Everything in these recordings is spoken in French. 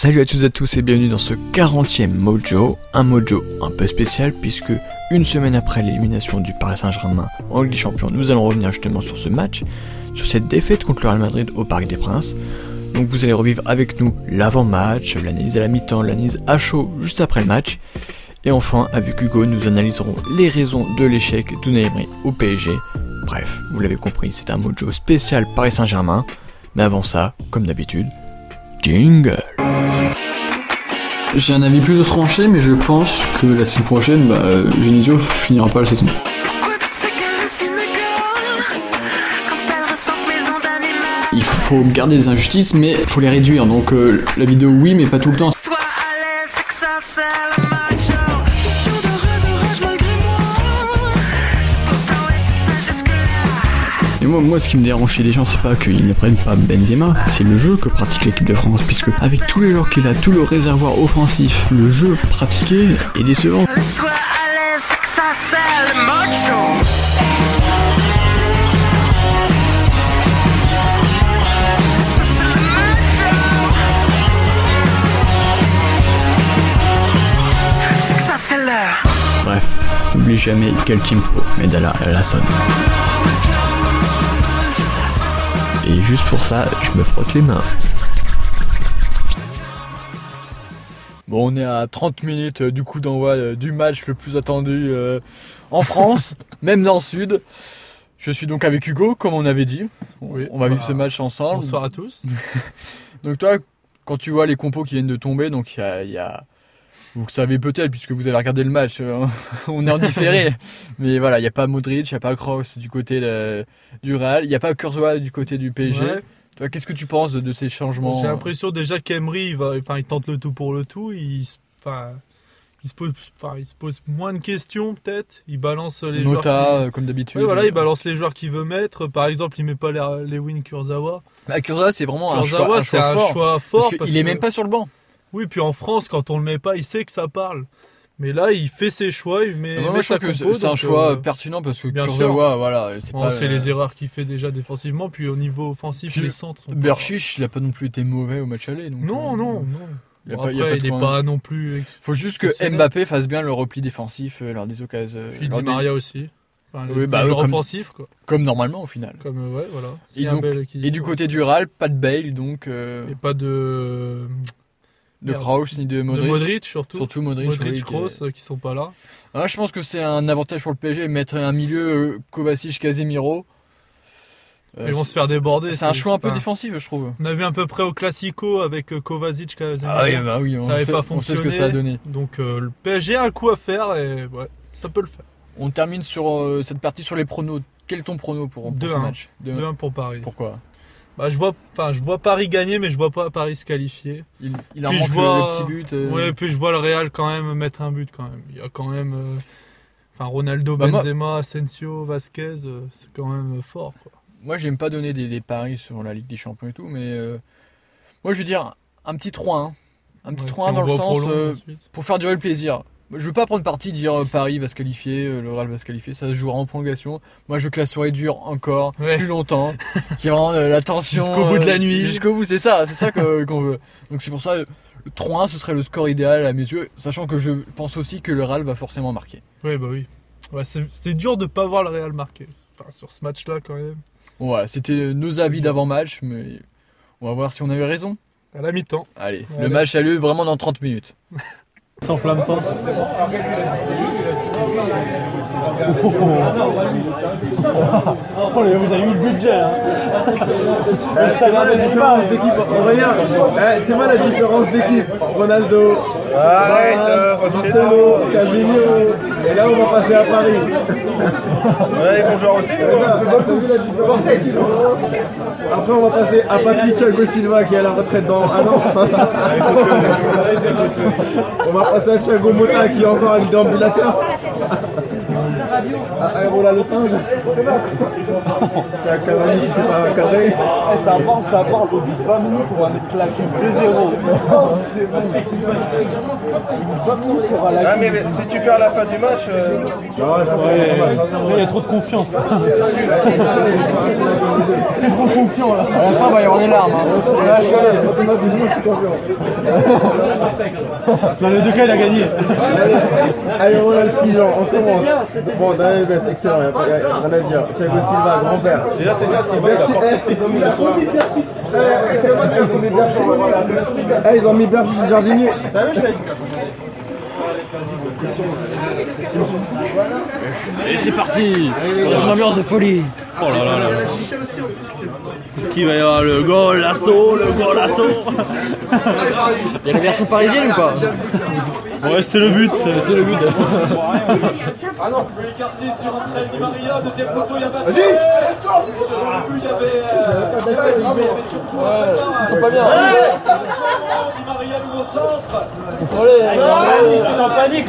Salut à toutes et à tous et bienvenue dans ce 40e Mojo, un Mojo un peu spécial puisque une semaine après l'élimination du Paris Saint-Germain en Ligue des Champions, nous allons revenir justement sur ce match, sur cette défaite contre le Real Madrid au Parc des Princes. Donc vous allez revivre avec nous l'avant-match, l'analyse à la mi-temps, l'analyse à chaud juste après le match. Et enfin, avec Hugo, nous analyserons les raisons de l'échec d'Unai au PSG. Bref, vous l'avez compris, c'est un Mojo spécial Paris Saint-Germain. Mais avant ça, comme d'habitude, jingle J'ai un avis plutôt tranché, mais je pense que la saison prochaine, bah, Genesio finira pas la saison. Il faut garder des injustices, mais il faut les réduire. Donc euh, la vidéo, oui, mais pas tout le temps. Moi, moi, ce qui me dérange chez les gens, c'est pas qu'ils ne prennent pas Benzema, c'est le jeu que pratique l'équipe de France, puisque avec tous les joueurs qu'il a, tout le réservoir offensif, le jeu pratiqué est décevant. Bref, n'oublie jamais quel team pro, Medalla la sonne. Et juste pour ça, je me frotte les mains. Bon, on est à 30 minutes euh, du coup d'envoi euh, du match le plus attendu euh, en France, même dans le sud. Je suis donc avec Hugo, comme on avait dit. Oui, on va vivre bah, ce match ensemble. Bonsoir à tous. Donc toi, quand tu vois les compos qui viennent de tomber, donc il y a, il y a- vous le savez peut-être puisque vous avez regardé le match, euh, on est en différé. Mais voilà, il n'y a pas Modric, il n'y a pas Kroos du côté de- du Real, il n'y a pas Kurzawa du côté du PSG. Ouais. Qu'est-ce que tu penses de, de ces changements J'ai l'impression déjà qu'Emery, il, enfin, il tente le tout pour le tout. Il, se- enfin, il, se pose, enfin, il se pose moins de questions peut-être. Il balance les joueurs. Nota, qui- euh, comme d'habitude. Ouais, voilà, il balance les joueurs qu'il veut mettre. Par exemple, il met pas les, les Win Kurzawa. Bah, Kurzawa, c'est vraiment un choix, un choix un fort. choix fort. parce qu'il est que- même pas sur le banc. Oui, puis en France, quand on le met pas, il sait que ça parle. Mais là, il fait ses choix, il met, Moi, met sa c'est compo, c'est un choix euh, pertinent parce que Kurzawa, voilà, c'est bon, les erreurs qu'il fait déjà défensivement, puis au niveau offensif, Puis les centres. Berchiche, il a pas non plus été mauvais au match aller. donc, Non, euh, non, non. Il Bon, pas- il après, pas il n'est non plus. Faut juste que. Mbappé fasse bien le repli défensif euh, lors des occasions. Puis Di des- Maria aussi. Enfin, les, Oui, bah, comme- offensifs, quoi. Comme normalement au final. Comme, ouais, voilà. Et, donc- du côté du Real, pas de Bale, donc Et pas de. De. Kraus ni de De Modric. Modric, surtout. Surtout Modric. Modric, oui, qui est- Kroos, euh, qui sont pas là. Ah, je pense que c'est un avantage pour le PSG, mettre un milieu euh, Kovacic, Casemiro. Euh, Ils vont se faire déborder, C'est un choix un peu enfin, défensif, je trouve. On a vu à peu près au Classico avec Kovacic, Casemiro. Ah oui, bah oui, on, ça n'avait pas on sait fonctionné. ce que ça a donné. Donc euh, le PSG a un coup à faire et ouais, ça peut le faire. On termine sur euh, cette partie sur les pronos. Quel est ton prono pour, pour ce 2-1. match? 2-1. 2-1 pour Paris. Pourquoi? Bah, je vois, enfin, je vois Paris gagner, mais je vois pas Paris se qualifier. Il, il en Puis manque je le- vois- le, petit but. euh, Ouais, puis je vois le Real quand même mettre un but quand même. Il y a quand même, euh, enfin, Ronaldo, Bah, moi- Benzema, Asensio, Vasquez, euh, c'est quand même fort. Quoi. Moi, j'aime pas donner des, des paris sur la Ligue des Champions et tout, mais euh, moi, je veux dire un petit 3-1. Un petit Ouais, 3-1 qui dans le sens pour faire durer le plaisir. Je veux pas prendre parti dire euh, Paris va se qualifier, euh, le Real va se qualifier, ça se jouera en prolongation. Moi, je classerai dur encore, Ouais. plus longtemps, qui rend euh, la tension Jusqu'au bout de la nuit. Jusqu'au bout, c'est ça, c'est ça qu'on veut. Donc c'est pour ça le 3-1 ce serait le score idéal à mes yeux, sachant que je pense aussi que le Real va forcément marquer. Ouais, bah oui. Ouais, c'est dur de pas voir le Real marquer. Enfin, sur ce match-là quand même. Voilà, c'était nos avis d'avant-match, mais on va voir si on avait raison. À la mi-temps. Allez, le match a lieu vraiment dans 30 minutes. S'enflamme pas. Oh, vous avez eu le budget hein. T'es mal la différence d'équipe, Aurélien eh, T'es mal la différence d'équipe. Ronaldo, Arrête, euh, Marcelo, Casemiro Et là on va passer à Paris. Ouais, bonjour aussi. Après on va passer à Papi Thiago Silva qui est à la retraite dans un an. On va passer à Thiago Motta qui est encore un déambulateur Ah, ah, voilà le singe a Cavani qui s'est pas cadré Eh, ça avance, ça avance. Au bout de 20 minutes, on va mettre la crise 2-0. C'est bon. Au bout de 20 minutes, il y aura la Ah, crise. mais si tu perds la fin du match, euh, il y a trop de confiance. très trop confiant là. À la fin, il va y avoir des larmes. Hein. Là, je suis- c'est confiant. Dans les deux cas, il a gagné. Allez, allez, on a le pigeon, on commence. Bon, Daniel Bess, excellent, rien à dire. Thiago Silva, grand-père. Déjà, c'est bien, Silva, il a. Eh, ils ont mis Berger jardinier. T'as vu, je fais Et c'est parti Dans une ambiance de folie Oh là là là. Est-ce qu'il va y avoir le golasso, le golasso? Il y a la version parisienne ou pas? Ouais, c'est le but. C'est le but. sur Di Maria, deuxième poteau, il y avait. Vas-y Le but, il y avait. euh, surtout. Ils sont pas bien. Di Maria, nouveau centre. Ils sont en panique,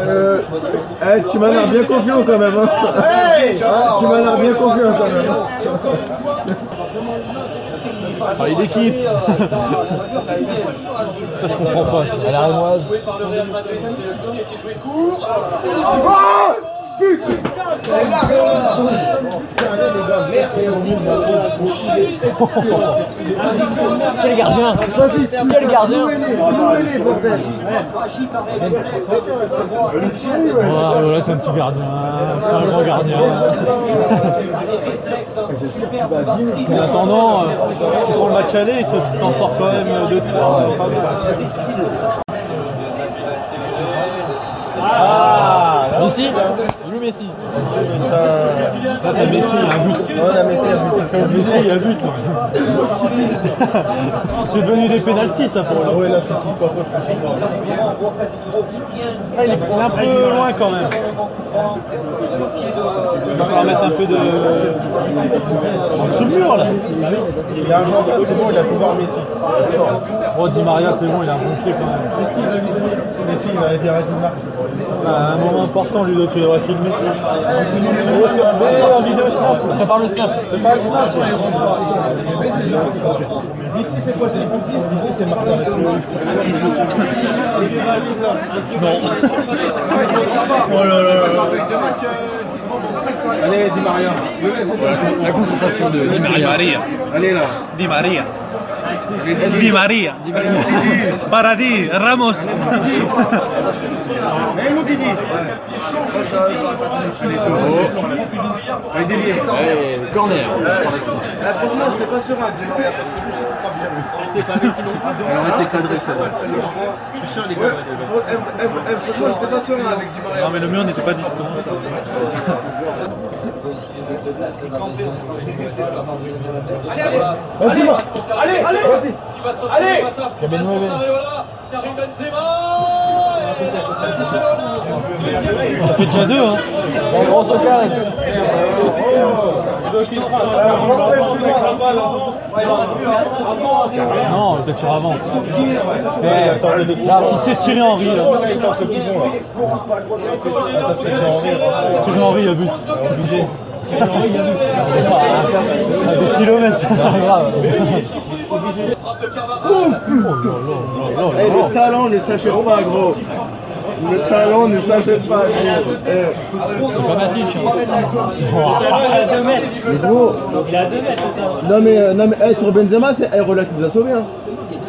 Euh, eh, tu m'as l'air bien confiant quand même. Hein. tu m'as l'air bien confiant quand même. Parler d'équipe. Ça, je comprends pas. À la rémoise. Joué par le Real Madrid. C'est qui a été joué court. Quel gardien Vas-y, Quel gardien Louez-les, louez-les, bordel. Oh, là, c'est un petit gardien. C'est pas un grand gardien. En attendant, euh, pour le match aller, t'en sors quand même 2-3. pas mal. Ah, Lui Messi. là, t'as Messi, il y a un but. Ouais, mais c'est un but. Messi, il y a un but. là. C'est devenu des pénalties, ça, pour lui. Ouais, là, c'est pas faux. Ah, il est un peu loin quand même. Il va falloir mettre un peu de. En dessous le mur là. Il c'est bon, il a pouvoir Messi. Oh, Di Maria, c'est bon, il a un bon pied quand même. Messi, Messi, il va aider Razimar. C'est un moment important, Ludo, tu devrais filmer. Oh, c'est mais en vidéo simple. Prépare le snap. C'est pas le snap. D'ici, c'est possible. D'ici, c'est Martin. Oh là là là. Allez, Di Maria. La concentration de Di. Maria. Allez, là. Di Maria. Di Maria. Paradis, Ramos. Allez, corner. Franchement, je n'étais pas serein, Di Maria. C'est pas Messi non plus. Elle aurait été cadrée, celle-là. Je suis sûr, les gars. Franchement, j'étais pas serein avec Di Maria. Non mais le mur n'était pas distant. Vas-y, Marc. Allez, allez Vas-y. Il va se retrouver face à Karim Benzema. Areola. Karim Benzema. Et Areola. Ça fait déjà deux, hein. La occasion. Non, il doit tirer avant. Eh, si c'est tiré Henry, là. Thierry Henry, il y a but. Obligé. À des kilomètres. Frappe de Camara. Eh, le talent ne s'achète pas, gros. Le talent ne s'achète pas. Eh, C'est pas Matic. mais gros. Non, mais, euh, non, mais eh, sur Benzema, c'est Aerola qui vous a sauvé. Hein.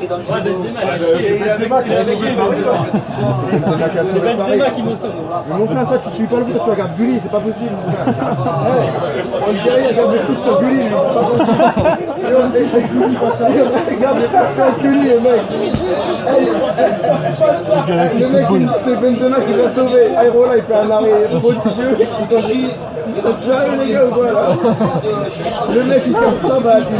Benzema qui pareil. Mais mon frère, toi, tu suis pas le tu regardes Gulli, c'est pas possible. mon frère. On dirait qu'il y a des foot sur Gulli, mais c'est pas possible. C'est. Regarde, il a fait un Gulli, le mec. Le mec, il- c'est Benzema qui l'a sauvé. Aerola, il fait un arrêt. C'est les gars, ou quoi, là Le mec, il capte 100 balles, il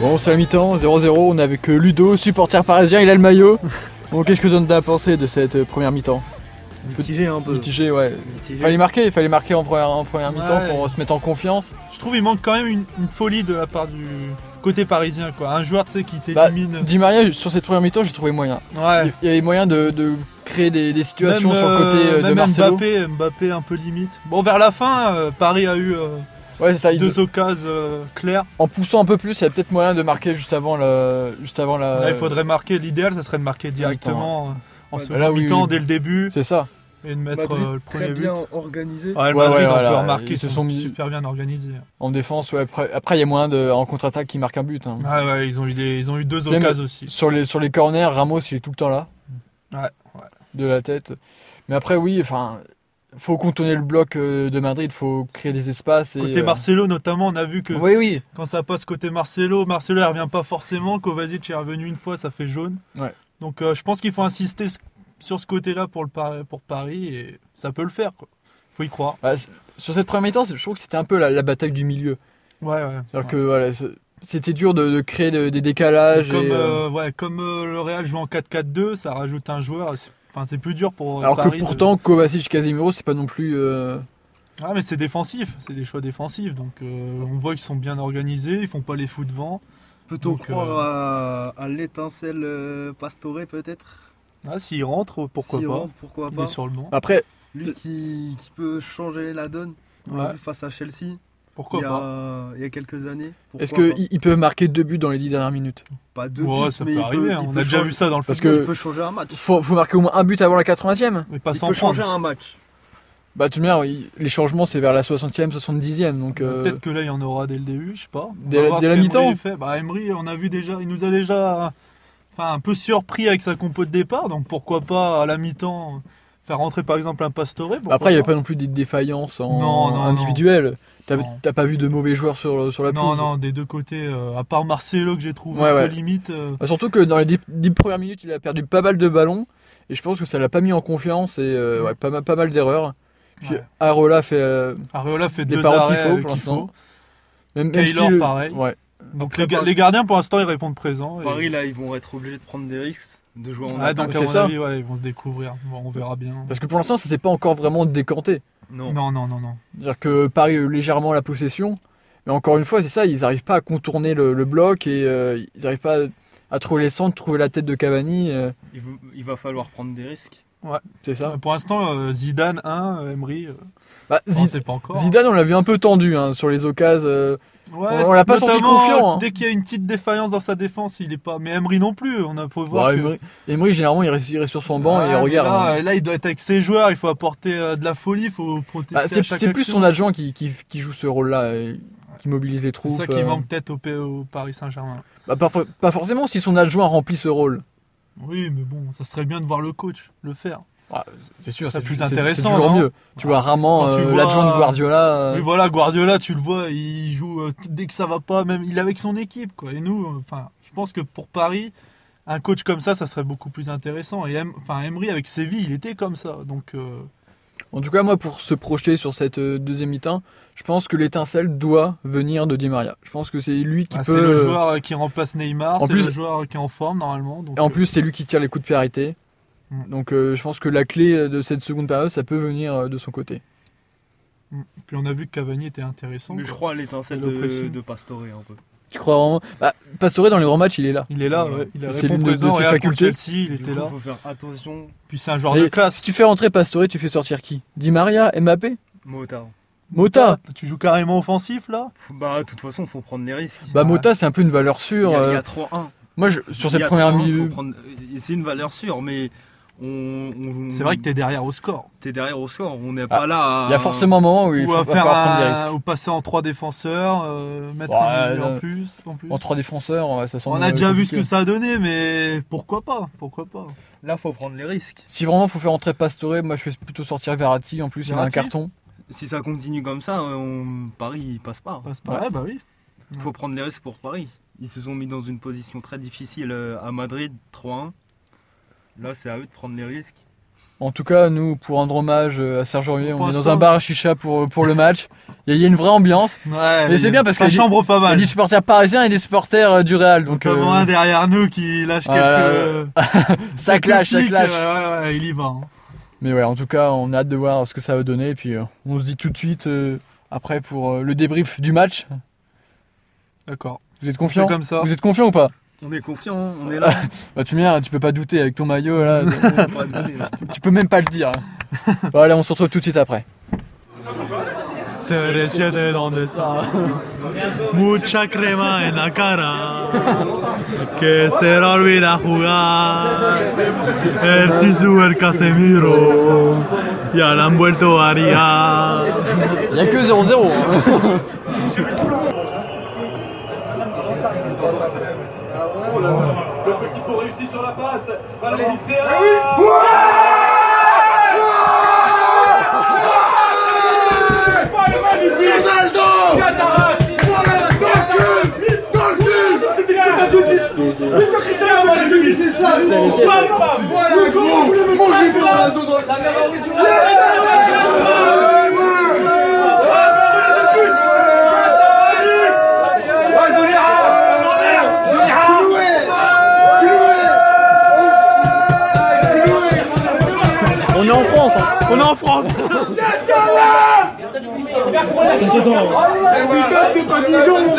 Bon, c'est la mi-temps, 0-0, on est avec Ludo, supporter parisien, il a le maillot. Bon, qu'est-ce que tu as pensé de cette euh, première mi-temps? Mitigé un peu. Mitigé, ouais. Mitigé. Fallait marquer, il fallait marquer en première, en première mi-temps pour se mettre en confiance. Je trouve il manque quand même une, une folie de la part du côté parisien quoi. Un joueur tu sais qui Bah, t'élimine. Di Maria, sur cette première mi-temps, j'ai trouvé moyen. ouais. Il il y avait moyen de, de créer des, des situations Même, sur le côté euh, euh, de même Marcelo. Mbappé, Mbappé un peu limite. Bon vers la fin, euh, Paris a eu euh, Ouais, c'est ça. ils- deux occasions euh, claires. En poussant un peu plus, il y a peut-être moyen de marquer juste avant, le, juste avant la. Là, il faudrait marquer. L'idéal, ça serait de marquer directement euh, en Ouais, second là, oui, mi-temps oui. dès le début C'est ça. et de mettre Madrid euh, le très premier but. bien organisé. Ouais, le Ouais, Madrid, ouais, on voilà, peut remarquer, ils se sont, super bien organisés. En défense, ouais. Après, après, il y a moyen de, en contre-attaque qui marque un but. hein. Ouais, ouais, ils ont eu, des- ils ont eu deux Même- occasions aussi. Sur les, sur les corners, Ramos, il est tout le temps là. Ouais, ouais. De la tête. Mais après, oui, enfin. Faut contourner le bloc euh, de Madrid, faut créer des espaces. Et, Côté euh, Marcelo, notamment, on a vu que Oui, oui. quand ça passe côté Marcelo, Marcelo il revient pas forcément. Kovacic est revenu une fois, ça fait jaune. Ouais. Donc euh, je pense qu'il faut insister sur ce côté-là pour, le pour Paris et ça peut le faire. Quoi. Faut y croire. Bah, sur cette première mi-temps, je trouve que c'était un peu la, la bataille du milieu. Ouais, ouais. C'est-à-dire que voilà, c'est- c'était dur de, de créer de- des décalages. Comme, et, euh, euh, ouais, comme euh, le Real joue en 4-4-2, ça rajoute un joueur. C'est- Enfin, c'est plus dur pour. euh, alors Paris que de- pourtant, Kovacic, Casemiro, c'est pas non plus. euh, Ah, mais c'est défensif, c'est des choix défensifs. Donc euh, on voit qu'ils sont bien organisés, ils font pas les fous devant. Peut-on Donc, croire euh, à, à l'étincelle Pastore peut-être? Ah, s'il rentre, pourquoi S'il pas rentre, pourquoi Il pas est sur le banc. Après, Lui qui, qui peut changer la donne. On l'a Ouais, vu face à Chelsea pourquoi il, y pas a, il y a quelques années. est-ce pas qu'il peut marquer deux buts dans les dix dernières minutes? Pas deux Ouais, buts, ça mais peut arriver, on peut a déjà vu ça dans le Parce football. que- Il peut changer un match. faut, faut marquer au moins un but avant la 80e Mais pas Il sans peut prendre. changer un match. Bah, tout de même, il- les changements, c'est vers la 60e, 70e. Donc, euh, Peut-être que là il y en aura dès le début, je sais pas. On Dès la- la mi-temps. Bah Emery, on a vu déjà, il nous a déjà enfin, un peu surpris avec sa compo de départ, donc pourquoi pas à la mi-temps faire rentrer par exemple un Pastore Après, il n'y avait pas non plus des défaillances en Non, non, individuelles. T'as Non. t'as pas vu de mauvais joueurs sur, sur la Non, pelouse non, des deux côtés, euh, à part Marcelo que j'ai trouvé Ouais, un ouais. peu limite. euh, Bah, surtout que dans les 10, 10 premières minutes, il a perdu pas mal de ballons. Et je pense que ça l'a pas mis en confiance et euh, ouais, pas, mal, pas mal d'erreurs. Puis ouais. Areola fait. euh, Areola fait les deux paroles qu'il faut pour l'instant. même, même Taylor, si le- pareil. Ouais. Donc Après, les, ga- Paris- les gardiens pour l'instant ils répondent présent. et- Paris là, ils vont être obligés de prendre des risques, de jouer en Ah, attaque. donc c'est à mon ça. avis, ouais, ils vont se découvrir. Bon, on verra bien. Parce que pour l'instant, ça s'est pas encore vraiment décanté. Non. Non, non, non, non. C'est-à-dire que Paris a eu légèrement la possession. Mais encore une fois, c'est ça, ils n'arrivent pas à contourner le, le bloc et euh, ils n'arrivent pas à, à trouver les centres, trouver la tête de Cavani. euh, Il, va- il va falloir prendre des risques. c'est ça. Pour l'instant, euh, Zidane 1, euh, Emery, euh, Bah, on Zid- sait pas encore. Zidane, on l'a vu un peu tendu hein, sur les occasions. Euh, Ouais, on l'a pas senti confiant, hein. Dès qu'il y a une petite défaillance dans sa défense, il est pas. Mais Emery non plus. On a pu voir. que- Emery, Emery, généralement, il reste, il reste sur son banc et il regarde. hein. Là, là, il doit être avec ses joueurs. Il faut apporter euh, de la folie. Il faut protester. Bah, c'est c'est plus son adjoint qui, qui, qui joue ce rôle-là, et qui mobilise les C'est troupes. ça qui euh. manque peut-être au, au Paris Saint-Germain. Bah, pas forcément si son adjoint remplit ce rôle. Oui, mais bon, ça serait bien de voir le coach le faire. Ah, c'est sûr, C'est plus intéressant, C'est toujours mieux. Tu vois rarement euh, l'adjoint de Guardiola. euh, Oui, voilà, Guardiola, tu le vois, il joue euh, dès que ça va pas, même il est avec son équipe, quoi. Et nous, euh, enfin, je pense que pour Paris, un coach comme ça, ça serait beaucoup plus intéressant. Et enfin, Emery avec Séville, il était comme ça, donc. En tout cas, moi, pour se projeter sur cette deuxième mi-temps, je pense que l'étincelle doit venir de Di Maria. Je pense que c'est lui qui ah, peut. c'est le joueur qui remplace Neymar, c'est plus- le joueur qui est en forme normalement. Donc, Et en plus, c'est lui qui tire les coups de pied arrêtés. Mm. Donc, euh, je pense que la clé de cette seconde période, ça peut venir euh, de son côté. mm. Puis on a vu que Cavani était intéressant. Mais je crois à l'étincelle Le de, de Pastore un peu. Tu crois vraiment? Bah, Pastore, dans les grands matchs, il est là. Il est là, Ouais. il a C'est répondu l'une de- ses facultés. Chelsea, il Du était coup, là. faut faire attention. Puis c'est un joueur Et de classe. Si tu fais rentrer Pastore, tu fais sortir qui? Di Maria, Mbappé? Mota. Mota Tu joues carrément offensif là? Bah, de toute façon, faut prendre les risques. Bah, Ouais. Mota, c'est un peu une valeur Il sûre. y a, il y euh, a 3-1. Moi, je- sur cette a première 3-1, minute. prendre- C'est une valeur sûre, mais on. on- C'est vrai que t'es derrière au score. t'es derrière au score. On n'est Ah, pas là à. Il y a forcément un moment où il faut à faire prendre des risques. ou passer en trois défenseurs, euh, mettre Ouais, un milieu là- en plus. En plus. En trois défenseurs, ouais, ça semble On a déjà vu ce que ça a donné, mais pourquoi pas Pourquoi pas Là, faut prendre les risques. Si vraiment faut faire entrer Pastore, moi je fais plutôt sortir Verratti. En plus, il a un Verratti carton. Si ça continue comme ça, on... Paris il passe pas. Passe pas. Ouais, bah oui. Il faut prendre les risques pour Paris. Ils se sont mis dans une position très difficile euh, à Madrid, 3-1. Là, c'est à eux de prendre les risques. En tout cas, nous, pour rendre hommage euh, à Serge Aurier, on Pour est dans un bar à chicha pour, pour le match. Il y, a- une vraie ambiance. Ouais, Mais c'est bien parce a- chambre pas Il y a mal. des supporters parisiens et des supporters euh, du Real. Donc, Notamment euh, un derrière nous qui lâche quelques. euh, ça clash, ça clash. Ouais, ouais, ouais, il y va. hein. Mais ouais, en tout cas, on a hâte de voir ce que ça va donner. Et puis, euh, on se dit tout de suite euh, après pour euh, le débrief du match. D'accord. Vous êtes On confiant comme ça. Vous êtes confiant ou pas On est confiant, on est là. Bah, tu viens, tu peux pas douter avec ton maillot là. tu, tu peux même pas le dire. Bon, allez, on se retrouve tout de suite après. Se recibe donde está Mucha crema en la cara Que se le olvida jugar El Sisu, el Casemiro Ya la han vuelto a liar Il y a que 0-0. Le petit pot réussi sur la passe. Ballon lycéen. Voilà,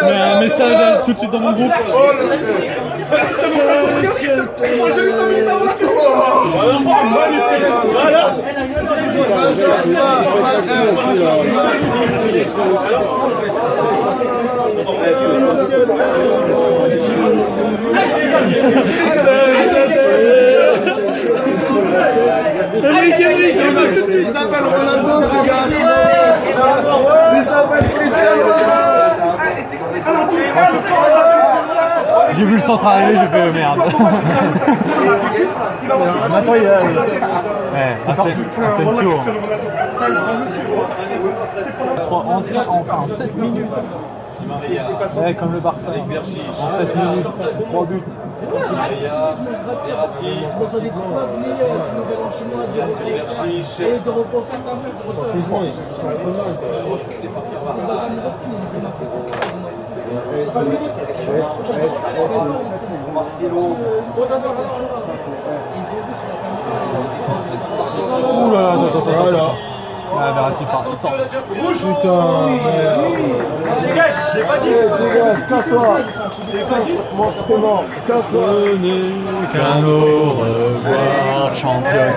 Mais un message tout de suite dans mon groupe. Il s'appelle Ronaldo, ce gars. Il s'appelle Cristiano J'ai vu le centre arriver, j'ai fait merde. Attends, il y a- Ouais, Asensio. En, enfin, 7 minutes. Ouais, comme le Barça. En 7 minutes, 3 buts. Ouh là là, attends, attends, attends. Ah, Verratti part. Putain, Dégage, comment Casse-toi Ce n'est qu'un au revoir, champion.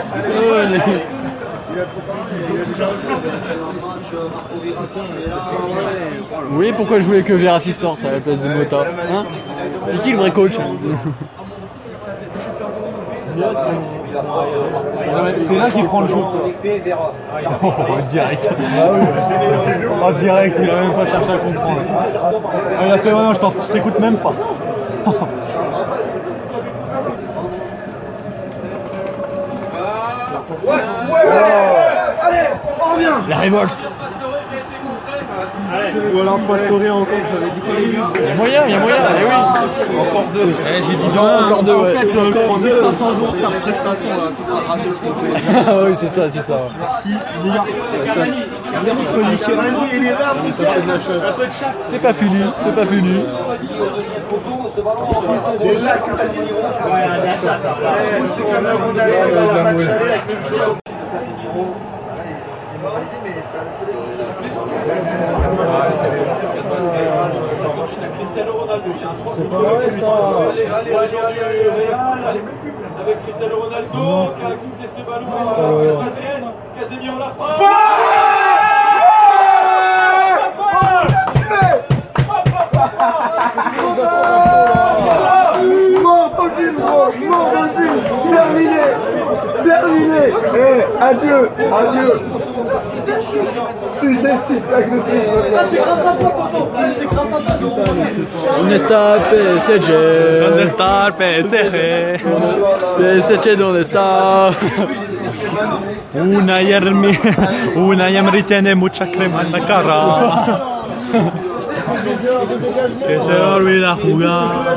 Vous voyez pourquoi je voulais que Verratti sorte à la place de Mota hein? C'est qui le vrai coach C'est là qu'il prend le jeu. Oh, direct. En direct, il a même pas cherché à comprendre. Ah, il a fait, ouais, non, je t'écoute même pas. La révolte Ou alors Pastore encore, j'avais dit quoi Il y a moyen, il y a moyen, eh oui. Encore deux. J'ai dit encore deux, ouais. pour 1500 jours ta prestation là, sur ta radio, Ah oui, c'est ça, c'est ça. Merci, fait. C'est pas fini, c'est pas fini. Cristiano Ronaldo, il y a un 3 contre Allez, Real, avec Cristiano Ronaldo, qui a glissé ce ballon, Casemiro la frappe. Terminé, eh, adieu, adieu. Successif, avec le suite. On está PSG. ¿Dónde está PSG? PSG, ¿dónde está? Una yermi, una yemri tiene mucha crema en la cara. Que se olvida jugar.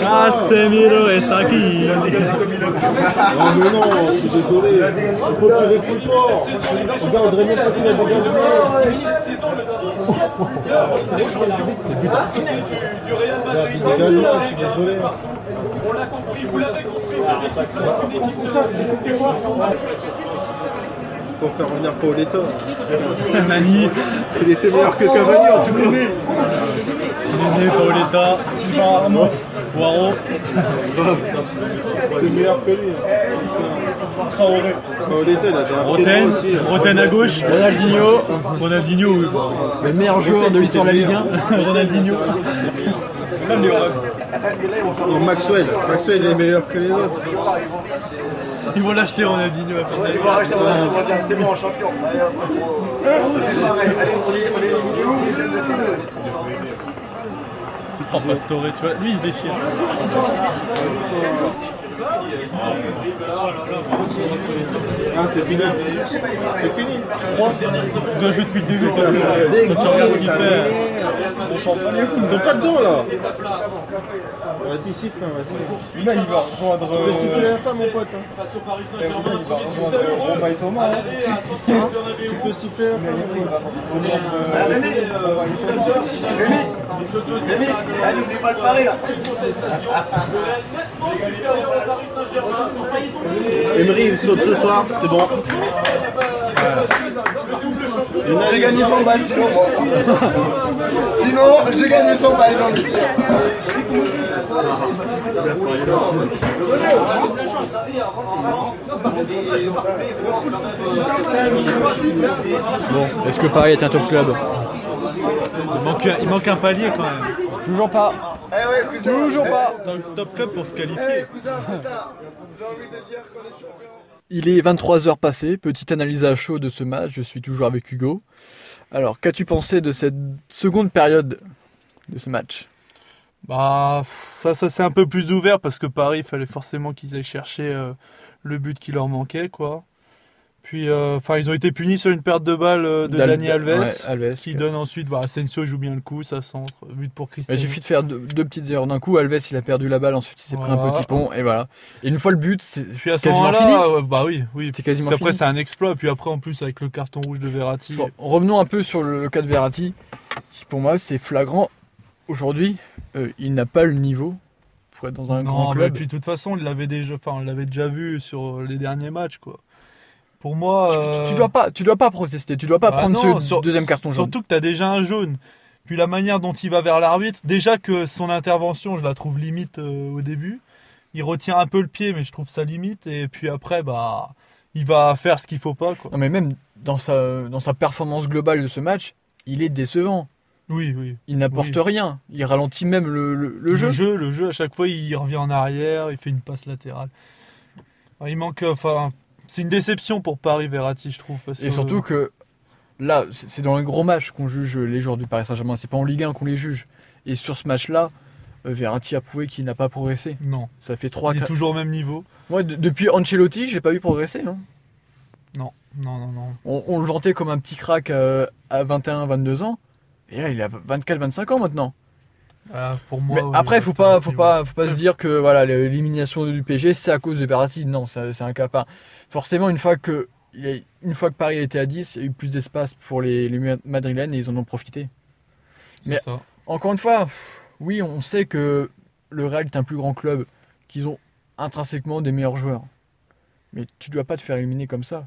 Casemiro está aquí. Non mais non, je suis désolé. Il faut tirer plus fort. Regarde, même pas qu'il a dégagé. Du Real Madrid, désolé. on l'a compris, vous l'avez compris, cette équipe c'est une équipe de Faut faire revenir Paoletta. Nani, Il était meilleur que Cavani en tout cas. Néné, Paoletta, Sylvain Arnaud, Poirot, C'est meilleur que lui. Traoré, Paoletta, il a fait un Roten, aussi. hein. Roten à gauche, Ronaldinho, Ronaldinho, oui. le meilleur joueur de l'histoire de la Ligue 1. Ronaldinho. Même les Maxwell. Maxwell, est meilleur que les autres. Ils vont l'acheter Ronaldinho à finale. C'est bon, champion. Oh, Pastore, tu vois, lui il se déchire. Ah, c'est fini. C'est fini. Il doit jouer depuis le début parce que quand tu regardes ce qu'il fait, on s'en fout. Ils sont pas dedans là. Vas-y, siffle, vas-y. Là, il va rejoindre. Tu peux siffler la fin, mon pote. hein. face au Paris Saint-Germain, premier succès heureux. À l'aller à Santiago Bernabéu. Tu peux siffler la fin, mon pote. Euh, et ce deuxième match, n'oublie pas de parler là. une contestation. Le Real nettement supérieur au Paris Saint-Germain. C'est Emery, il saute ce soir, c'est bon. le double champion. J'ai gagné 100 balles sinon moi. Sinon, j'ai gagné 100 balles dans le Bon, est-ce que Paris est un top club Il manque, un- il manque un palier quand même. Toujours pas. Eh ouais, cousin. Toujours pas. Dans le top club pour se Eh, qualifier. cousin, c'est ça. J'ai envie de dire qu'on est champion. Il est 23h passé, petite analyse à chaud de ce match, je suis toujours avec Hugo. Alors, qu'as-tu pensé de cette seconde période de ce match? Bah, ça, ça c'est un peu plus ouvert parce que Paris, il fallait forcément qu'ils aillent chercher euh, le but qui leur manquait, quoi. Puis, euh, enfin, ils ont été punis sur une perte de balle euh, de D'Al- Dani Alves, ouais, Alves, qui donne ensuite. Voilà, Asensio joue bien le coup, ça centre, but pour Il Cristiano. suffit de faire deux, deux petites erreurs d'un coup. Alves, il a perdu la balle, ensuite il s'est pris un petit pont, et voilà. Et une fois le but, c'est quasiment fini. bah oui, oui. C'était Parce quasiment qu'après, fini. c'est un exploit. Puis après, en plus, avec le carton rouge de Verratti. Bon, revenons un peu sur le cas de Verratti, qui pour moi c'est flagrant. Aujourd'hui, euh, il n'a pas le niveau pour être dans un Non, grand mais club. puis de toute façon, on l'avait déjà, enfin, on l'avait déjà vu sur les derniers matchs, quoi. Pour moi, euh, Tu, tu dois pas, tu dois pas protester, tu dois pas bah prendre non, ce sur- deuxième carton jaune. Surtout que tu as déjà un jaune. Puis la manière dont il va vers l'arbitre, déjà que son intervention, je la trouve limite euh, au début. Il retient un peu le pied, mais je trouve ça limite. Et puis après, bah, il va faire ce qu'il faut pas, quoi. Non mais même dans sa, dans sa performance globale de ce match, il est décevant. Oui, oui. Il n'apporte Oui. rien. Il ralentit même le, le- le Le jeu. jeu, le jeu, à chaque fois, il revient en arrière, il fait une passe latérale. Il manque, enfin, c'est une déception pour Paris Verratti, je trouve. Parce Et surtout que là, c'est dans les gros matchs qu'on juge les joueurs du Paris Saint-Germain. C'est pas en Ligue 1 qu'on les juge. Et sur ce match-là, euh, Verratti a prouvé qu'il n'a pas progressé. non, Ça fait 3 il est toujours au même niveau. Moi, depuis Ancelotti, j'ai pas vu progresser. Non, non, non, non. On, on le vantait comme un petit crack euh, à 21-22 ans. Et là, il a 24-25 ans maintenant. Voilà, pour moi. Mais ouais, après, il faut pas, faut pas, faut pas se dire que voilà l'élimination du PSG c'est à cause de Verratti. Non, c'est un cas part. Forcément, une fois que une fois que Paris était à 10, il y a eu plus d'espace pour les, les Madrilènes et ils en ont profité. Mais- ça. Encore une fois, oui, on sait que le Real est un plus grand club, qu'ils ont intrinsèquement des meilleurs joueurs. Mais tu dois pas te faire éliminer comme ça.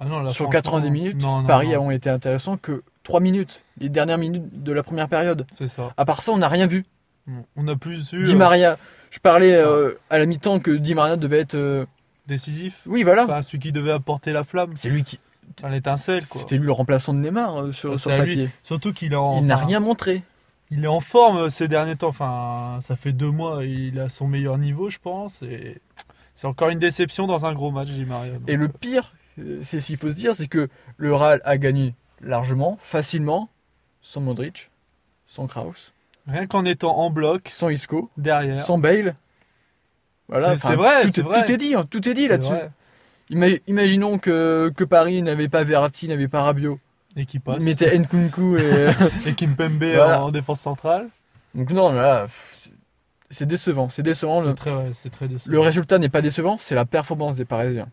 Ah non, Sur franchement, 90 minutes, non, non, Paris a été intéressant que 3 minutes, les dernières minutes de la première période. C'est ça. À part ça, on n'a rien vu. On a plus eu Di euh, Maria, je parlais euh, à la mi-temps que Di Maria devait être. euh, décisif. Oui, voilà. Enfin, celui qui devait apporter la flamme. C'est lui qui. Enfin, l'étincelle, quoi. C'était lui le remplaçant de Neymar euh, sur, Bah, sur c'est à lui. papier. Surtout qu'il est en. Il n'a enfin, rien montré. Il est en forme euh, ces derniers temps. Enfin, ça fait deux mois. Il a son meilleur niveau, je pense. Et c'est encore une déception dans un gros match, Di Maria. Donc, Et le pire, euh, c'est ce qu'il faut se dire, c'est que le Real a gagné largement, facilement, sans Modric, sans Kraus, Rien qu'en étant en bloc, sans Isco, derrière. sans Bale. Voilà, C'est- vrai, tout, c'est est- vrai. tout est dit, hein, tout est dit là-dessus. Ima- imaginons que, que Paris n'avait pas Verratti, n'avait pas Rabiot. Et qui passe. Mettait Nkunku et. Et Kimpembe Voilà. en défense centrale. Donc non, là, c'est- décevant. C'est décevant. Le, très, ouais, c'est très décevant. le résultat n'est pas décevant, c'est la performance des Parisiens.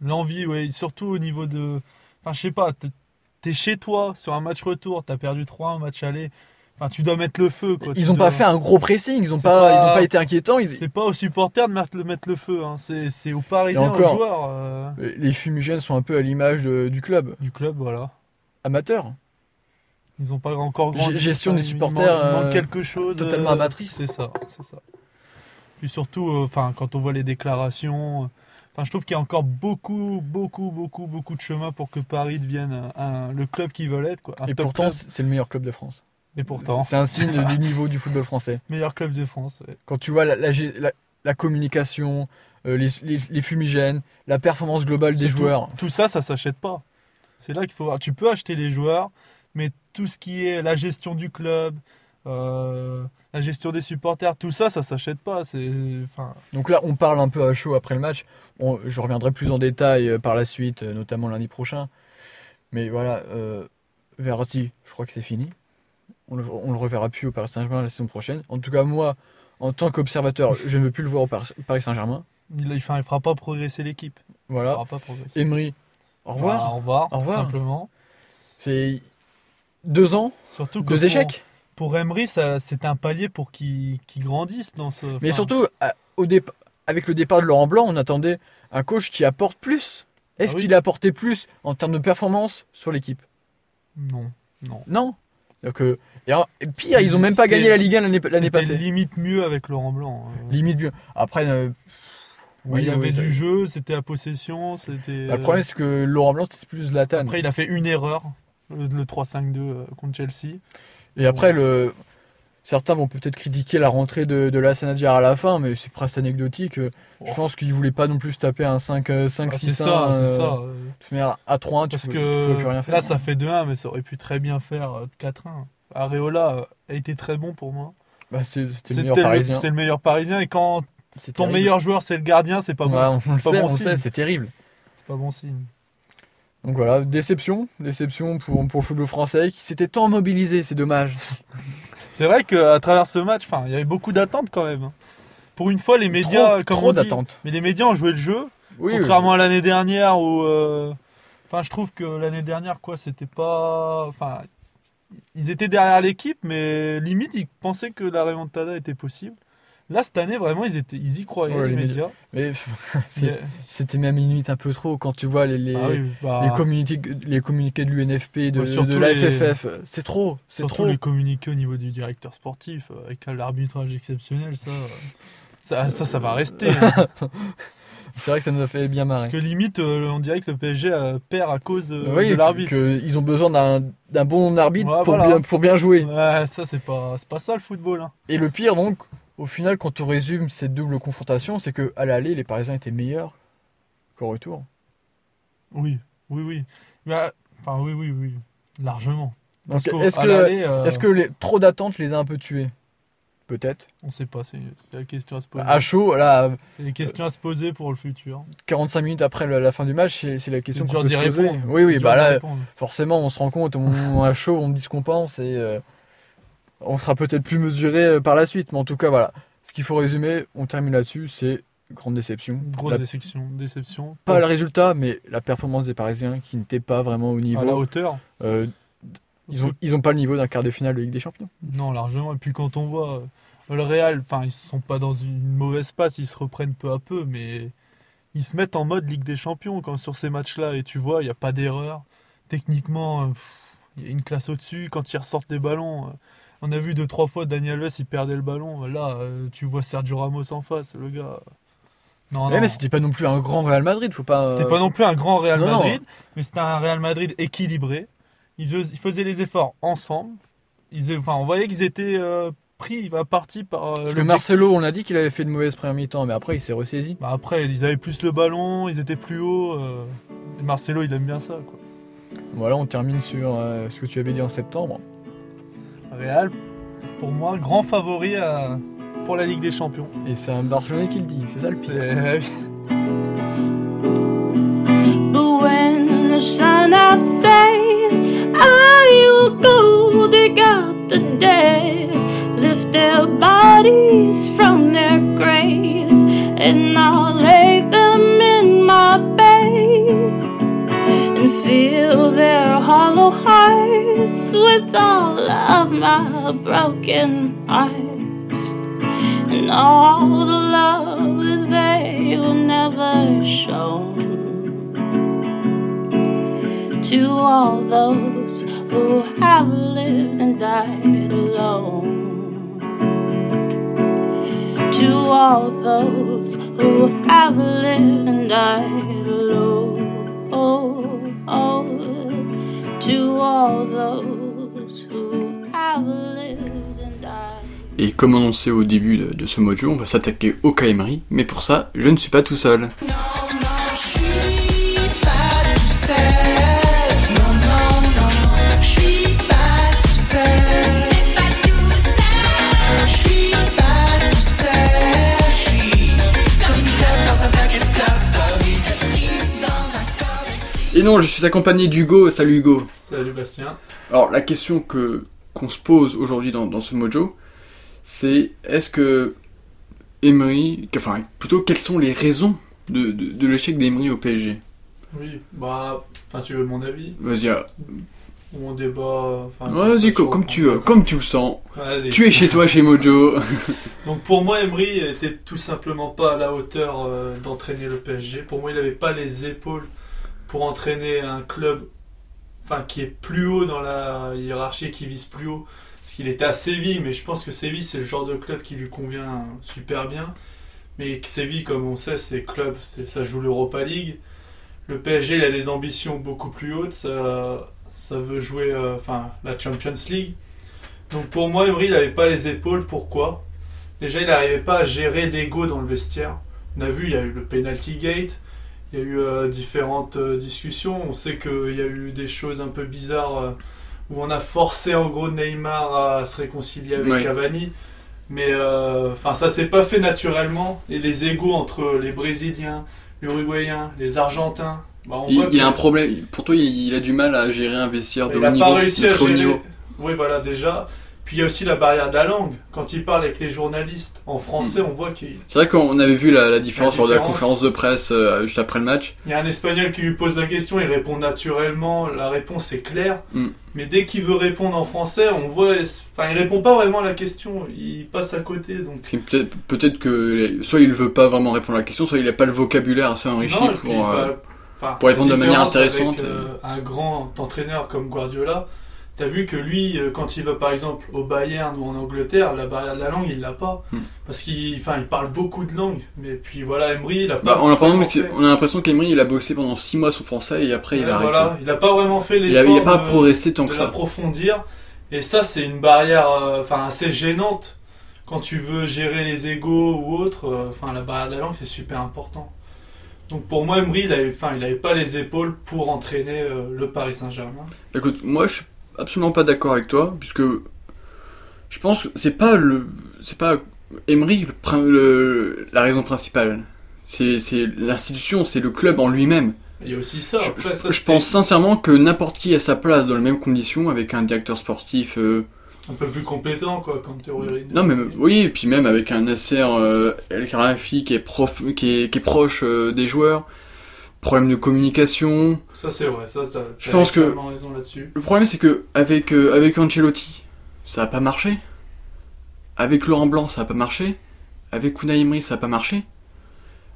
L'envie, oui, surtout au niveau de. Enfin, je sais pas, t'es- chez toi sur un match retour, t'as perdu 3 un match aller. Enfin, tu dois mettre le feu. Quoi. Ils Tu ont pas fait un gros pressing, ils ont C'est pas, pas- ils ont pas été inquiétants. Ils- C'est pas aux supporters de mettre le, mettre le feu, hein. c'est aux Parisiens, encore. aux joueurs euh, Les fumigènes sont un peu à l'image du club du club, voilà. amateur. Ils ont pas encore grandi. gestion des supporters, manque- Il manque, euh, quelque chose. totalement euh, amatrice. C'est ça, c'est ça. Puis surtout, euh, quand on voit les déclarations, enfin, je trouve qu'il y a encore beaucoup, beaucoup, beaucoup, beaucoup de chemin pour que Paris devienne un- un- le club qu'ils veulent être, quoi. Un Et top pourtant, c'est le meilleur club de France. Et pourtant, C'est un signe du niveau du football français. meilleur club de France. ouais. Quand tu vois la, la gé- la- la communication, euh, les, les- les fumigènes, la performance globale des joueurs. Tout ça, ça s'achète pas. C'est là qu'il faut voir. Tu peux acheter les joueurs, mais tout ce qui est la gestion du club, euh, la gestion des supporters, tout ça, ça s'achète pas. C'est, enfin, Donc là, on parle un peu à chaud après le match. On- je reviendrai plus en détail euh, par la suite, euh, notamment lundi prochain. Mais voilà, euh, Verratti, je crois que c'est fini. On le, on le reverra plus au Paris Saint-Germain la saison prochaine. En tout cas, moi, en tant qu'observateur, je ne veux plus le voir au Par- Paris Saint-Germain. il, il, il fera pas progresser l'équipe. Il Voilà. fera pas progresser. Emery, au revoir. Bah, au revoir. Au revoir. tout Simplement. C'est deux ans, Surtout que deux échecs. Pour Emery, c'était un palier pour qu'il, qu'il grandisse dans ce. Mais enfin, surtout, au avec le départ de Laurent Blanc, on attendait un coach qui apporte plus. Est-ce Ah oui. qu'il a apporté plus en termes de performance sur l'équipe? Non, non. Non. Que- et, et pire, ils ont même pas C'était- gagné la Ligue 1 l'année C'était passée. limite mieux avec Laurent Blanc. euh. Limite bien. Après, euh, il y avait oui, du jeu, c'était à possession, c'était. le problème, c'est que Laurent Blanc, c'est plus Zlatan. Après, il a fait une erreur, le, le 3-5-2 euh, contre Chelsea. Et après, le... certains vont peut-être critiquer la rentrée de, de Lassana Diarra à la fin, mais c'est presque anecdotique. Euh, Je pense qu'il voulait pas non plus se taper un 5, euh, 5 Ah, 6 c'est ça, c'est ça. euh, De manière, à 3-1, tu peux, tu peux plus rien faire. là, ça fait 2-1, mais ça aurait pu très bien faire euh, 4-1. Areola a été très bon pour moi. Bah, c'est- c'était le meilleur parisien. C'est le meilleur parisien. Et quand ton terrible. meilleur joueur, c'est le gardien, c'est pas bon. on le sait, c'est terrible. C'est pas bon signe. Donc voilà, déception, déception pour, pour le football français qui s'était tant mobilisé, c'est dommage. C'est vrai qu'à travers ce match, il y avait beaucoup d'attentes quand même. hein. Pour une fois, les médias, trop comme trop on dit, d'attentes. mais les médias ont joué le jeu. Oui, Contrairement à l'année dernière où. euh, Enfin, je trouve que l'année dernière, quoi, c'était pas. Enfin, ils étaient derrière l'équipe, mais limite, ils pensaient que la remontada était possible. Là, cette année, vraiment, ils, étaient, ils y croyaient, Ouais, les les médias. mais c'était même limite un peu trop quand tu vois les, les, Ah oui, bah, les, communiqués, les communiqués de l'UNFP, de, Ouais, surtout de la les- FFF. C'est trop, c'est trop. les communiqués au niveau du directeur sportif, euh, avec l'arbitrage exceptionnel, ça, ça, ça, ça va rester. hein. C'est vrai que ça nous a fait bien marrer. Parce que limite, euh, on dirait que le PSG euh, perd à cause euh, oui, de l'arbitre. ils ont besoin d'un bon arbitre Ouais, pour, voilà. bien, pour bien jouer. Ouais, ça, c'est pas, pas ça le football. hein. Et le pire, donc, au final, quand on résume cette double confrontation, c'est que à l'aller, les Parisiens étaient meilleurs qu'au retour. Oui, oui, oui. Bah, Enfin, oui, oui, oui. Largement. Parce est-ce que, l'aller, euh, est-ce que les, trop d'attentes les a un peu tués? Peut-être. On sait pas, c'est c'est la question à se poser. À chaud, là, C'est les questions à se poser pour le futur. 45 minutes après la, la fin du match, c'est c'est la question C'est qu'on peut d'y se poser. répondre. Oui, oui, C'est bah là, forcément, on se rend compte, on, à chaud, on dit ce qu'on pense et euh, on sera peut-être plus mesuré euh, par la suite. Mais en tout cas, voilà. Ce qu'il faut résumer, on termine là-dessus, c'est grande déception. Grosse La- déception. déception. pas le résultat, mais la performance des Parisiens qui n'était pas vraiment au à la niveau. hauteur. Euh, ils ont, ils ont pas le niveau d'un quart de finale de Ligue des Champions. Non, largement. Et puis quand on voit euh, le Real, enfin, ils sont pas dans une mauvaise passe, ils se reprennent peu à peu, mais ils se mettent en mode Ligue des Champions quand sur ces matchs-là. Et tu vois, il n'y a pas d'erreur. Techniquement, il y a une classe au-dessus. Quand ils ressortent des ballons, on a vu deux, trois fois Daniel Alves, il perdait le ballon. Là, euh, tu vois Sergio Ramos en face, le gars. euh, Non, Ouais, non. mais c'était pas non plus un grand Real Madrid, faut pas. C'était pas non plus un grand Real non. Madrid, mais c'était un Real Madrid équilibré. Ils, fais- ils faisaient les efforts ensemble. Ils, enfin, on voyait qu'ils étaient euh, pris, bah, partis par euh, Parce que l'objectif. Marcelo, on a dit qu'il avait fait une mauvaise première mi-temps, mais après il s'est ressaisi. Bah, après, ils avaient plus le ballon, ils étaient plus hauts. euh, et Marcelo, il aime bien ça. Quoi. Voilà, on termine sur euh, ce que tu avais dit en septembre. Real, pour moi, grand favori euh, pour la Ligue des Champions. Et c'est un Barcelonais qui le dit, c'est ça le pire. With all of my broken hearts and all the love that they will never show. To all those who have lived and died alone. To all those who have lived and died alone. To all those Et comme annoncé au début de, de ce mojo, on va s'attaquer au Emery, mais pour ça, je ne suis pas tout seul. Et non, je suis accompagné d'Hugo. Salut Hugo. Salut Bastien. Alors la question que qu'on se pose aujourd'hui dans, dans ce mojo, c'est est-ce que Emery, enfin plutôt quelles sont les raisons de, de, de l'échec d'Emery au PSG Oui, bah, enfin tu veux mon avis? Vas-y, Ou on débat vas-y, comme tu, comme tu le sens. Tu es chez toi, chez Mojo. Donc pour moi, Emery était tout simplement pas à la hauteur euh, d'entraîner le PSG. Pour moi, il n'avait pas les épaules pour entraîner un club enfin, qui est plus haut dans la hiérarchie, qui vise plus haut. Parce qu'il était à Séville, mais je pense que Séville, c'est le genre de club qui lui convient super bien. Mais Séville, comme on sait, c'est club, ça joue l'Europa League. Le PSG, il a des ambitions beaucoup plus hautes. Ça, veut jouer euh, enfin, la Champions League. Donc pour moi, Emery, il n'avait pas les épaules. Pourquoi? Déjà, il n'arrivait pas à gérer l'ego dans le vestiaire. On a vu, il y a eu le penalty gate, il y a eu euh, différentes euh, discussions. On sait qu'il y a eu des choses un peu bizarres où on a forcé en gros Neymar à se réconcilier avec Ouais. Cavani. Mais euh, enfin, ça s'est pas fait naturellement. Et les égos entre les Brésiliens, les Uruguayens, les Argentins, bah, on Il, voit il a un problème. Pour toi, il, il a du mal à gérer un vestiaire de il haut n'a niveau. pas réussi à gérer. niveau. Oui, voilà, déjà. Puis il y a aussi la barrière de la langue. Quand il parle avec les journalistes en français, on voit qu'il C'est vrai qu'on avait vu la, la différence lors de la conférence de presse euh, juste après le match. il y a un espagnol qui lui pose la question, il répond naturellement, la réponse est claire. Mm. Mais dès qu'il veut répondre en français, on voit. Enfin, il répond pas vraiment à la question, il passe à côté. Donc. Peut-être que soit il veut pas vraiment répondre à la question, soit il a pas le vocabulaire assez enrichi Non, pour. euh, bah, pour répondre de manière intéressante, Avec, euh, un grand entraîneur comme Guardiola, t'as vu que lui, euh, quand il va par exemple au Bayern ou en Angleterre, la barrière de la langue, il l'a pas. Hmm. Parce qu'il enfin, il parle beaucoup de langues. Mais puis voilà, Emery, il a bah, pas. on a fait. on a l'impression qu'Emery il a bossé pendant 6 mois son français et après il a arrêté. voilà, il a pas vraiment fait Il a, il a pas de- progressé tant de que ça. l'approfondir. Et ça, c'est une barrière euh, enfin, assez gênante quand tu veux gérer les égaux ou autre. euh, Enfin, la barrière de la langue, c'est super important. Donc pour moi, Emery, il avait, enfin, il avait pas les épaules pour entraîner euh, le Paris Saint-Germain. Écoute, moi je suis absolument pas d'accord avec toi puisque je pense que c'est pas le c'est pas Emery le, la raison principale. C'est l'institution, c'est le club en lui-même. Il y a aussi ça. Je, ça, pense sincèrement que n'importe qui a sa place dans les mêmes conditions avec un directeur sportif. euh, un peu plus compétent, quoi, quand au non mais oui, et puis même avec un Nasser euh, El Khelaifi qui est prof, qui est, qui est proche euh, des joueurs. Problème de communication. Ça, c'est vrai. Ça, ça, Je pense que- extrêmement raison là-dessus. Le problème c'est que avec euh, avec Ancelotti, ça a pas marché. Avec Laurent Blanc, ça a pas marché. Avec Unai Emery, ça a pas marché.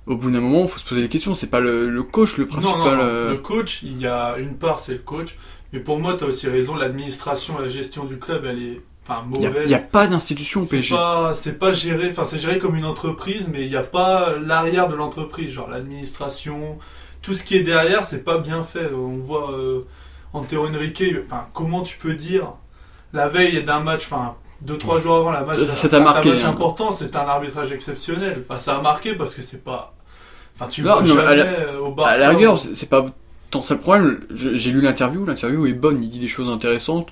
Au bout d'un moment, faut se poser des questions. C'est pas le, le coach le principal. non, non. euh, Le coach, il y a une part, c'est le coach. Mais pour moi, tu as aussi raison, l'administration, la gestion du club, elle est enfin, Il mauvaise. il n'y a, pas d'institution au PSG. c'est pas géré, enfin c'est géré comme une entreprise, mais il n'y a pas l'arrière de l'entreprise, genre l'administration, tout ce qui est derrière, c'est pas bien fait. On voit euh, Antero Henrique, enfin comment tu peux dire la veille d'un match, enfin deux trois jours avant la match, t'a un match hein. important, c'est un arbitrage exceptionnel. Enfin ça a marqué parce que c'est pas, enfin tu Non, vois non, à la- euh, au Barça. À la rigueur, c'est c'est pas ça le problème. J'ai lu l'interview, l'interview est bonne, il dit des choses intéressantes.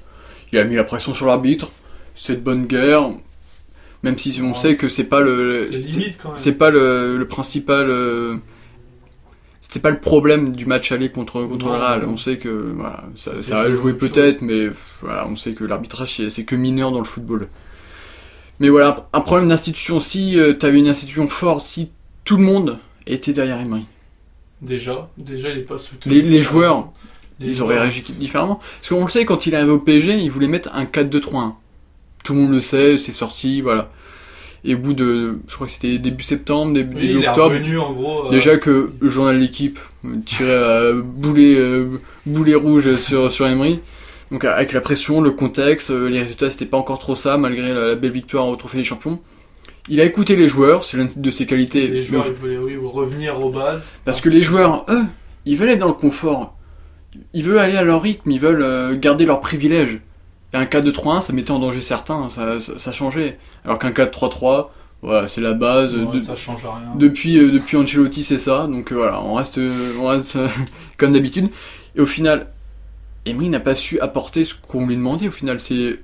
Il a mis la pression sur l'arbitre, c'est de bonne guerre. Même si on Ouais. sait que c'est pas le, c'est c'est- limite quand même. c'est pas le, le principal. euh, c'était pas le problème du match aller contre contre Non, le Real. non. On sait que voilà, ça, a joué peut-être, mais voilà, on sait que l'arbitrage c'est que mineur dans le football. Mais voilà, un problème d'institution. Si tu t'avais une institution forte, si tout le monde était derrière Emery, Déjà, déjà, il est pas soutenu. les, les joueurs, Les ils auraient réagi différemment. Parce qu'on le sait, quand il est arrivé au PSG, il voulait mettre un 4-2-3-1. Tout le monde le sait, c'est sorti, voilà. Et au bout de, je crois que c'était début septembre, début, Oui, début octobre, revenu, en gros. euh, Déjà que le journal de l'équipe tirait à boulet, euh, boulet rouge sur, sur Emery. Donc avec la pression, le contexte, euh, les résultats c'était pas encore trop ça malgré la, la belle victoire au Trophée des Champions. Il a écouté les joueurs, c'est l'une de ses qualités. Les joueurs, Mais- ils voulaient oui, revenir aux bases. parce que les joueurs, eux, ils veulent être dans le confort. Ils veulent aller à leur rythme, ils veulent garder leurs privilèges. Un 4-2-3-1, ça mettait en danger certains, ça, ça, ça changeait. Alors qu'un 4-3-3, voilà, c'est la base. Ouais, de- ça change rien. depuis, euh, depuis Ancelotti, c'est ça. Donc euh, voilà, on reste, euh, on reste euh, comme d'habitude. Et au final, Emery n'a pas su apporter ce qu'on lui demandait. Au final, c'est.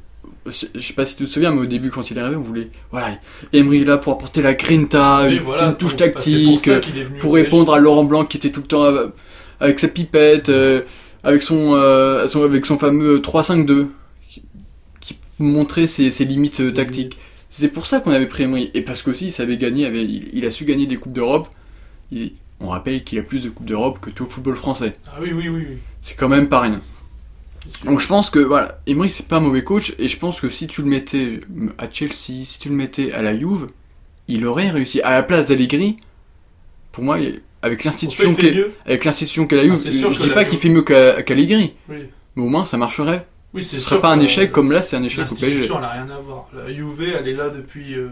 Je sais pas si tu te souviens, mais au début, quand il est arrivé, on voulait. Voilà, Emery est là pour apporter la grinta, Oui, une, voilà, une touche pour- pour tactique, euh, pour répondre à Laurent Blanc qui était tout le temps euh, avec sa pipette, euh, avec, son, euh, son- avec son fameux 3-5-2, montrait ses, ses limites euh, tactiques. C'est pour ça qu'on avait pris Emery. Et parce qu'aussi, il savait gagner, avait, il, il a su gagner des Coupes d'Europe. On rappelle qu'il a plus de Coupes d'Europe que tout le football français. Ah oui, oui, oui. oui. C'est quand même pas rien. Donc je pense que voilà, Emery c'est pas un mauvais coach et je pense que si tu le mettais à Chelsea, si tu le mettais à la Juve, il aurait réussi. À la place d'Allegri, pour moi, avec l'institution qu'est qu'est la Juve, Ah, c'est sûr je dis pas Juve- qu'il fait mieux qu'Allegri, Oui, mais au moins ça marcherait. Oui Ce c'est serait pas un échec comme là, c'est un échec au PSG. L'institution, elle n'a rien à voir. La Juve, elle est là depuis euh,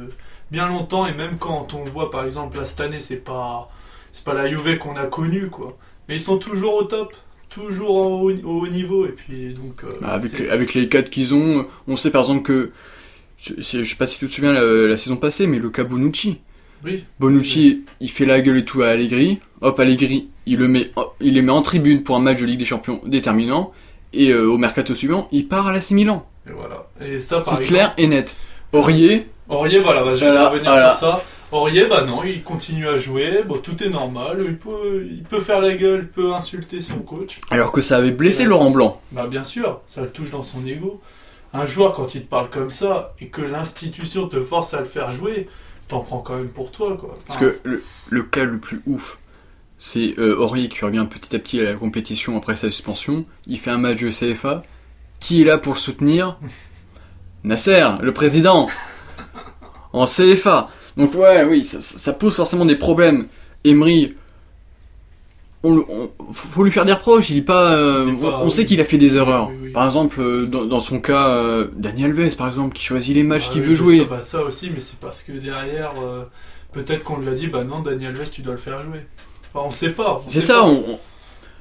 bien longtemps et même quand on voit, par exemple, là cette année, c'est pas, c'est pas la Juve qu'on a connue, quoi. Mais ils sont toujours au top, toujours au haut niveau et puis donc. euh, Bah, avec, avec les cadres qu'ils ont, on sait par exemple que, je, sais pas si tu te souviens la, la saison passée, mais le cas Bonucci. Oui. Bonucci, il fait la gueule et tout à Allegri. Hop, Allegri, il le met, il les met en tribune pour un match de Ligue des Champions déterminant. Et euh, au mercato suivant, il part à l'AC Milan. Et voilà. Et ça, par C'est clair et net. Aurier, Aurier, voilà, bah, j'allais revenir voilà. sur ça. Aurier, bah non, il continue à jouer, bon, tout est normal, il peut, il peut faire la gueule, il peut insulter son coach. alors que ça avait blessé Laurent Blanc. Bah bien sûr, ça le touche dans son ego. Un joueur, quand il te parle comme ça, et que l'institution te force à le faire jouer, t'en prends quand même pour toi, quoi. Parce que le, le cas le plus ouf, c'est euh, Aurier qui revient petit à petit à la compétition après sa suspension. Il fait un match de CFA. Qui est là pour soutenir Nasser, le président, en CFA. Donc ouais, oui, ça, pose forcément des problèmes. Emery, on, faut lui faire des reproches. Il est pas, euh, Il est pas- on, on sait qu'il a fait des erreurs. oui, oui. Par exemple, euh, dans, dans son cas, euh, Daniel Alves, par exemple, qui choisit les matchs ah qu'il oui, veut jouer. Ça, bah ça aussi, mais c'est parce que derrière, peut-être qu'on lui a dit, bah non, Daniel Alves, tu dois le faire jouer. Enfin, on sait pas. C'est ça, pas. on- on-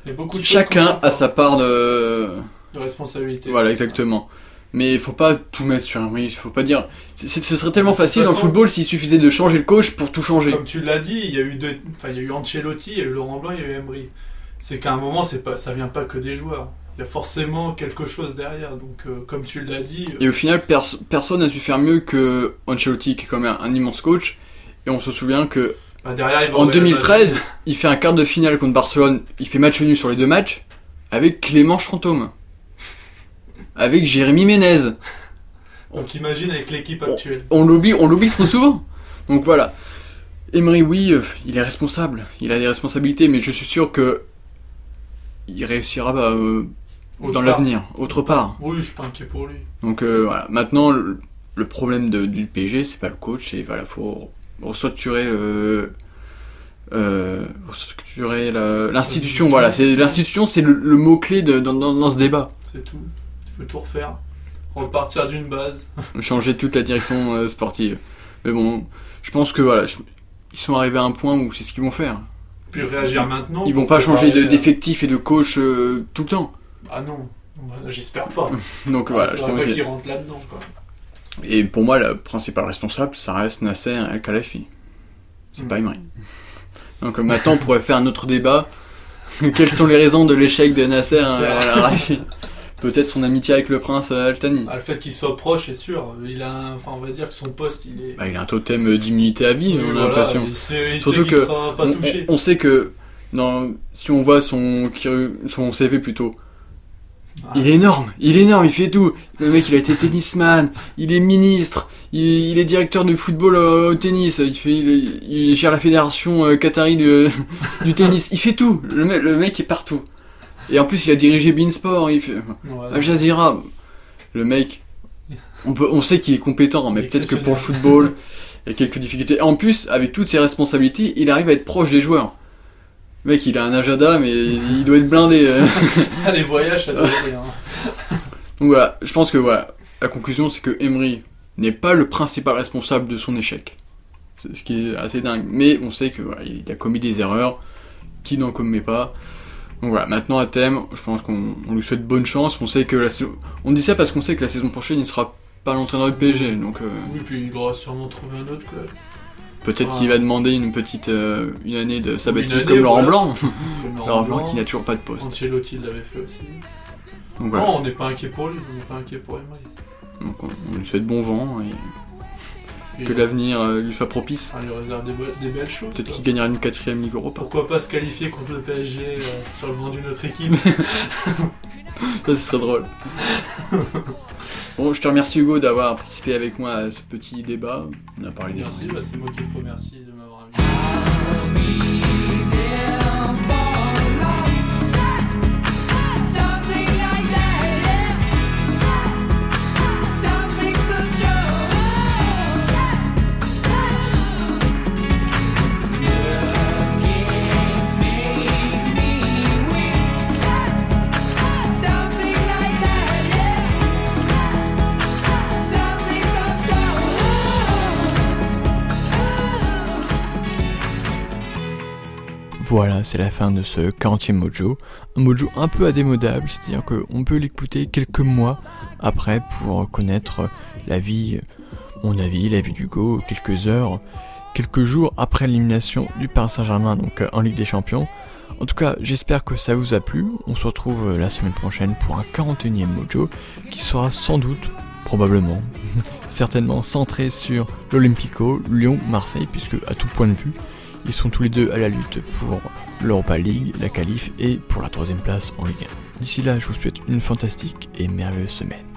Il y a beaucoup de choses qu'on chacun a sa part de, de responsabilité. Voilà, exactement. Mais il faut pas tout mettre sur Emery, il faut pas dire. ce serait tellement facile toute dans le façon- football s'il suffisait de changer le coach pour tout changer. Comme tu l'as dit, il y a eu deux, enfin il y a eu Ancelotti, il y a eu Laurent Blanc, il y a eu Emery. C'est qu'à un moment, c'est pas, ça vient pas que des joueurs. Il y a forcément quelque chose derrière. Donc, euh, comme tu l'as dit, euh, Et au final, pers- personne n'a su faire mieux que Ancelotti, qui est quand même un, un immense coach. Et on se souvient que bah, derrière, va en au Real 2013, Madrid. il fait un quart de finale contre Barcelone. Il fait match nul sur les deux matchs avec Clément Chantôme, avec Jérémy Ménez. Donc, imagine avec l'équipe actuelle. On l'oublie, on l'oublie trop souvent. Donc voilà. Emery, oui, euh, il est responsable. Il a des responsabilités, mais je suis sûr que il réussira bah, euh, dans l'avenir, autre part. Oui, je suis pas inquiet pour lui. Donc euh, voilà. Maintenant, le, le problème de- du PSG, c'est pas le coach, et voilà, faut restructurer le. Euh, restructurer l'institution, voilà, c'est l'institution, c'est le, le mot clé de, dans, dans- dans ce débat. C'est tout. Il faut tout refaire. Repartir d'une base. changer toute la direction euh, sportive. Mais bon, je pense que voilà, je- ils sont arrivés à un point où c'est ce qu'ils vont faire. Puis réagir maintenant. Ils vont pas changer de- d'effectif et de coach euh, tout le temps. Ah non, j'espère pas. Donc voilà, je pense pas que- qu'il rentre là-dedans. Et pour moi, le principal responsable, ça reste Nasser El Khelafi. C'est Mm. pas Emery. Donc euh, maintenant, on pourrait faire un autre débat. Quelles sont les raisons de l'échec de Nasser. El Khelafi Peut-être son amitié avec le prince euh, Al-Thani. Ah, le fait qu'il soit proche, c'est sûr. Il a, un- enfin, on va dire que son poste, il est. Bah, il a un totem euh, d'immunité à vie, Oui, on a l'impression. Surtout qu'il que sera pas on, touché. on- on sait que non, si on voit son, son CV plutôt, il est énorme, il est énorme, il fait tout. Le mec, il a été tennisman, il est ministre, il, il est directeur de football euh, au tennis, il fait, il, il gère la fédération euh, qatari du tennis, il fait tout. Le mec, le mec est partout. Et en plus, il a dirigé Beansport, il fait Al Jazeera. Le mec, on peut, on sait qu'il est compétent, mais peut-être que pour le football, il y a quelques difficultés. En plus, avec toutes ses responsabilités, il arrive à être proche des joueurs. Mec, il a un agenda, mais il doit être blindé. euh. Ah, les voyages, ça doit aller, hein. Donc voilà, je pense que voilà, la conclusion c'est que Emery n'est pas le principal responsable de son échec. C'est ce qui est assez dingue. Mais on sait que voilà, il a commis des erreurs, qui n'en commet pas. Donc voilà, maintenant à thème, je pense qu'on on lui souhaite bonne chance. On sait que la saison- on dit ça parce qu'on sait que la saison prochaine il sera pas l'entraîneur du PSG, donc euh, Oui, puis il aura sûrement trouvé un autre club. Peut-être qu'il va demander une petite euh, une année de sabbatique année, comme Laurent voilà. Blanc. Comme Laurent Blanc qui n'a toujours pas de poste. Ancelotti l'avait fait aussi. Donc voilà. Non, on n'est pas inquiet pour lui, on n'est pas inquiet pour Emery. Donc on, on lui souhaite bon vent Et que l'avenir euh, lui soit propice. On lui réserve des, be- des belles choses. Peut-être qu'il gagnera une quatrième Ligue Europa. Pourquoi pas se qualifier contre le PSG euh, sur le banc d'une autre équipe Ça, ce serait drôle. bon, je te remercie Hugo d'avoir participé avec moi à ce petit débat. On a parlé des Merci, bah, c'est moi qui te remercie Voilà, c'est la fin de ce 40e Mojo. Un Mojo un peu indémodable, c'est-à-dire qu'on peut l'écouter quelques mois après pour connaître la vie, mon avis, la vie d'Hugo, quelques heures, quelques jours après l'élimination du Paris Saint-Germain euh, en Ligue des Champions. En tout cas, j'espère que ça vous a plu. On se retrouve euh, la semaine prochaine pour un 41e Mojo qui sera sans doute, probablement, certainement centré sur l'Olympico, Lyon, Marseille, puisque à tout point de vue, ils sont tous les deux à la lutte pour l'Europa League, la qualif et pour la troisième place en Ligue 1. D'ici là, je vous souhaite une fantastique et merveilleuse semaine.